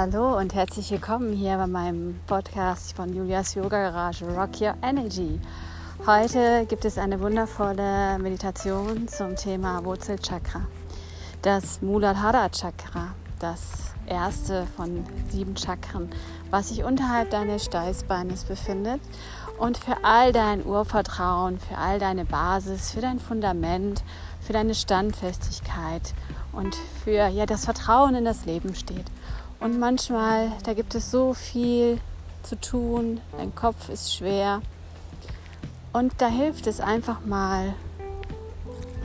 Hallo und herzlich willkommen hier bei meinem Podcast von Julias Yoga Garage Rock Your Energy. Heute gibt es eine wundervolle Meditation zum Thema Wurzelchakra. Das Muladhara Chakra, das erste von sieben Chakren, was sich unterhalb deines Steißbeines befindet und für all dein Urvertrauen, für all deine Basis, für dein Fundament, für deine Standfestigkeit und für ja, das Vertrauen in das Leben steht. Und manchmal, da gibt es so viel zu tun, dein Kopf ist schwer. Und da hilft es einfach mal,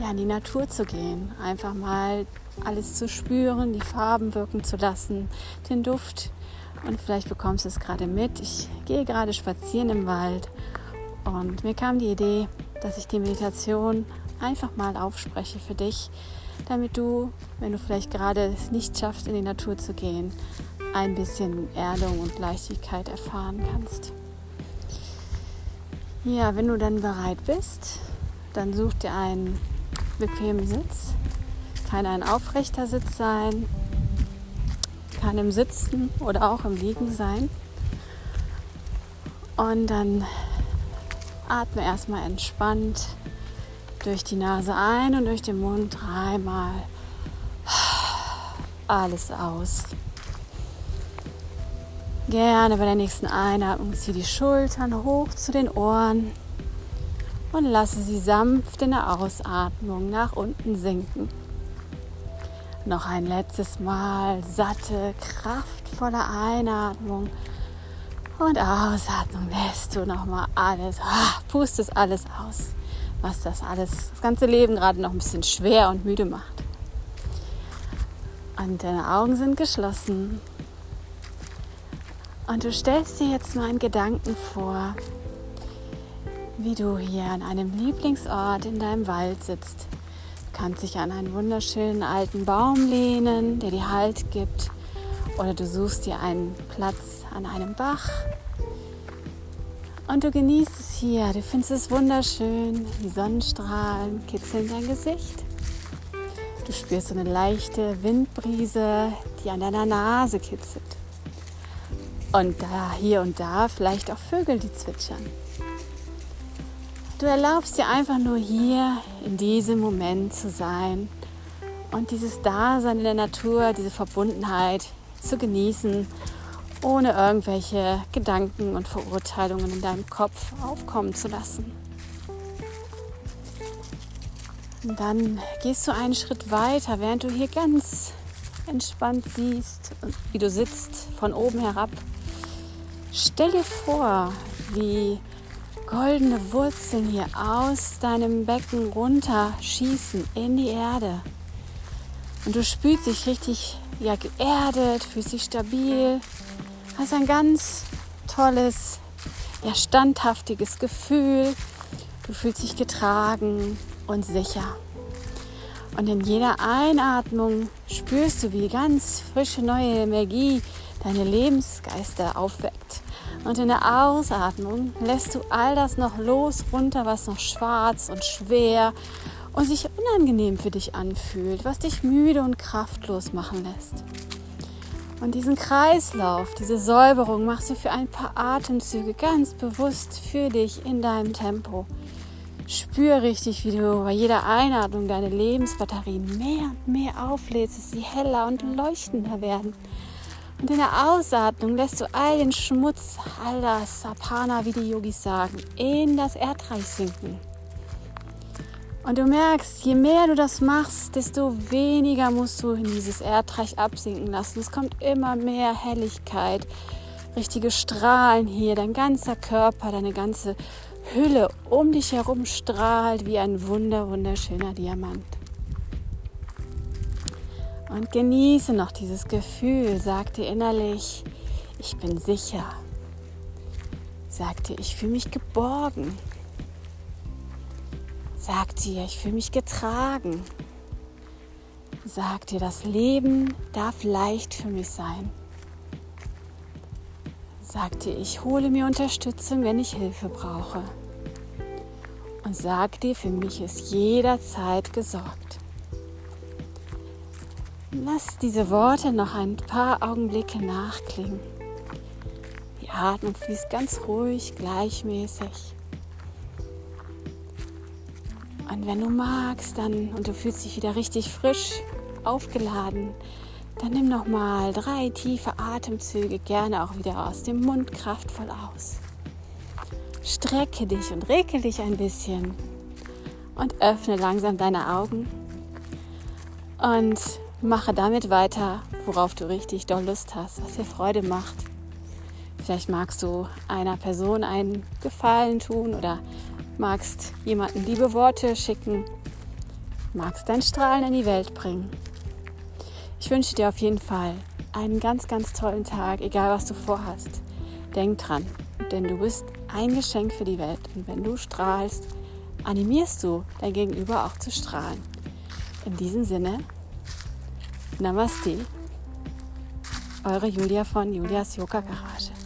ja, in die Natur zu gehen, einfach mal alles zu spüren, die Farben wirken zu lassen, den Duft. Und vielleicht bekommst du es gerade mit. Ich gehe gerade spazieren im Wald und mir kam die Idee, dass ich die Meditation einfach mal aufspreche für dich, damit du, wenn du vielleicht gerade es nicht schaffst, in die Natur zu gehen, ein bisschen Erdung und Leichtigkeit erfahren kannst. Ja, wenn du dann bereit bist, dann such dir einen bequemen Sitz. Kann ein aufrechter Sitz sein, kann im Sitzen oder auch im Liegen sein. Und dann atme erstmal entspannt durch die Nase ein und durch den Mund dreimal alles aus. Gerne bei der nächsten Einatmung zieh die Schultern hoch zu den Ohren und lasse sie sanft in der Ausatmung nach unten sinken. Noch ein letztes Mal satte, kraftvolle Einatmung und Ausatmung lässt du nochmal alles, ah, pustest alles aus was das alles, das ganze Leben gerade noch ein bisschen schwer und müde macht. Und deine Augen sind geschlossen. Und du stellst dir jetzt mal einen Gedanken vor, wie du hier an einem Lieblingsort in deinem Wald sitzt. Du kannst dich an einen wunderschönen alten Baum lehnen, der dir Halt gibt. Oder du suchst dir einen Platz an einem Bach und du genießt es hier. Du findest es wunderschön. Die Sonnenstrahlen kitzeln dein Gesicht. Du spürst so eine leichte Windbrise, die an deiner Nase kitzelt. Und da hier und da vielleicht auch Vögel, die zwitschern. Du erlaubst dir einfach nur hier in diesem Moment zu sein und dieses Dasein in der Natur, diese Verbundenheit zu genießen ohne irgendwelche Gedanken und Verurteilungen in deinem Kopf aufkommen zu lassen. Und dann gehst du einen Schritt weiter, während du hier ganz entspannt siehst, wie du sitzt von oben herab. Stell dir vor, wie goldene Wurzeln hier aus deinem Becken runter schießen in die Erde. Und du spürst dich richtig ja, geerdet, fühlst dich stabil, hast ein ganz tolles, ja, standhaftiges Gefühl. Du fühlst dich getragen und sicher. Und in jeder Einatmung spürst du, wie ganz frische neue Energie deine Lebensgeister aufweckt. Und in der Ausatmung lässt du all das noch los runter, was noch schwarz und schwer und sich unangenehm für dich anfühlt, was dich müde und kraftlos machen lässt. Und diesen Kreislauf, diese Säuberung machst du für ein paar Atemzüge ganz bewusst für dich in deinem Tempo. Spür richtig, wie du bei jeder Einatmung deine Lebensbatterien mehr und mehr auflädst, dass sie heller und leuchtender werden. Und in der Ausatmung lässt du all den Schmutz, all das Sapana, wie die Yogis sagen, in das Erdreich sinken. Und du merkst, je mehr du das machst, desto weniger musst du in dieses Erdreich absinken lassen. Es kommt immer mehr Helligkeit, richtige Strahlen hier. Dein ganzer Körper, deine ganze Hülle um dich herum strahlt wie ein wunder, wunderschöner Diamant. Und genieße noch dieses Gefühl. Sag dir innerlich, ich bin sicher. Sag dir, ich fühle mich geborgen. Sag dir, ich fühle mich getragen. Sag dir, das Leben darf leicht für mich sein. Sag dir, ich hole mir Unterstützung, wenn ich Hilfe brauche. Und sag dir, für mich ist jederzeit gesorgt. Lass diese Worte noch ein paar Augenblicke nachklingen. Die Atmung fließt ganz ruhig, gleichmäßig. Und wenn du magst, dann und du fühlst dich wieder richtig frisch, aufgeladen, dann nimm noch mal drei tiefe Atemzüge, gerne auch wieder aus dem Mund kraftvoll aus. Strecke dich und regel dich ein bisschen und öffne langsam deine Augen und mache damit weiter, worauf du richtig doll Lust hast, was dir Freude macht. Vielleicht magst du einer Person einen Gefallen tun oder magst jemanden liebe Worte schicken, magst dein Strahlen in die Welt bringen. Ich wünsche dir auf jeden Fall einen ganz, ganz tollen Tag, egal was du vorhast. Denk dran, denn du bist ein Geschenk für die Welt und wenn du strahlst, animierst du dein Gegenüber auch zu strahlen. In diesem Sinne, Namaste, eure Julia von Julias Yoga Garage.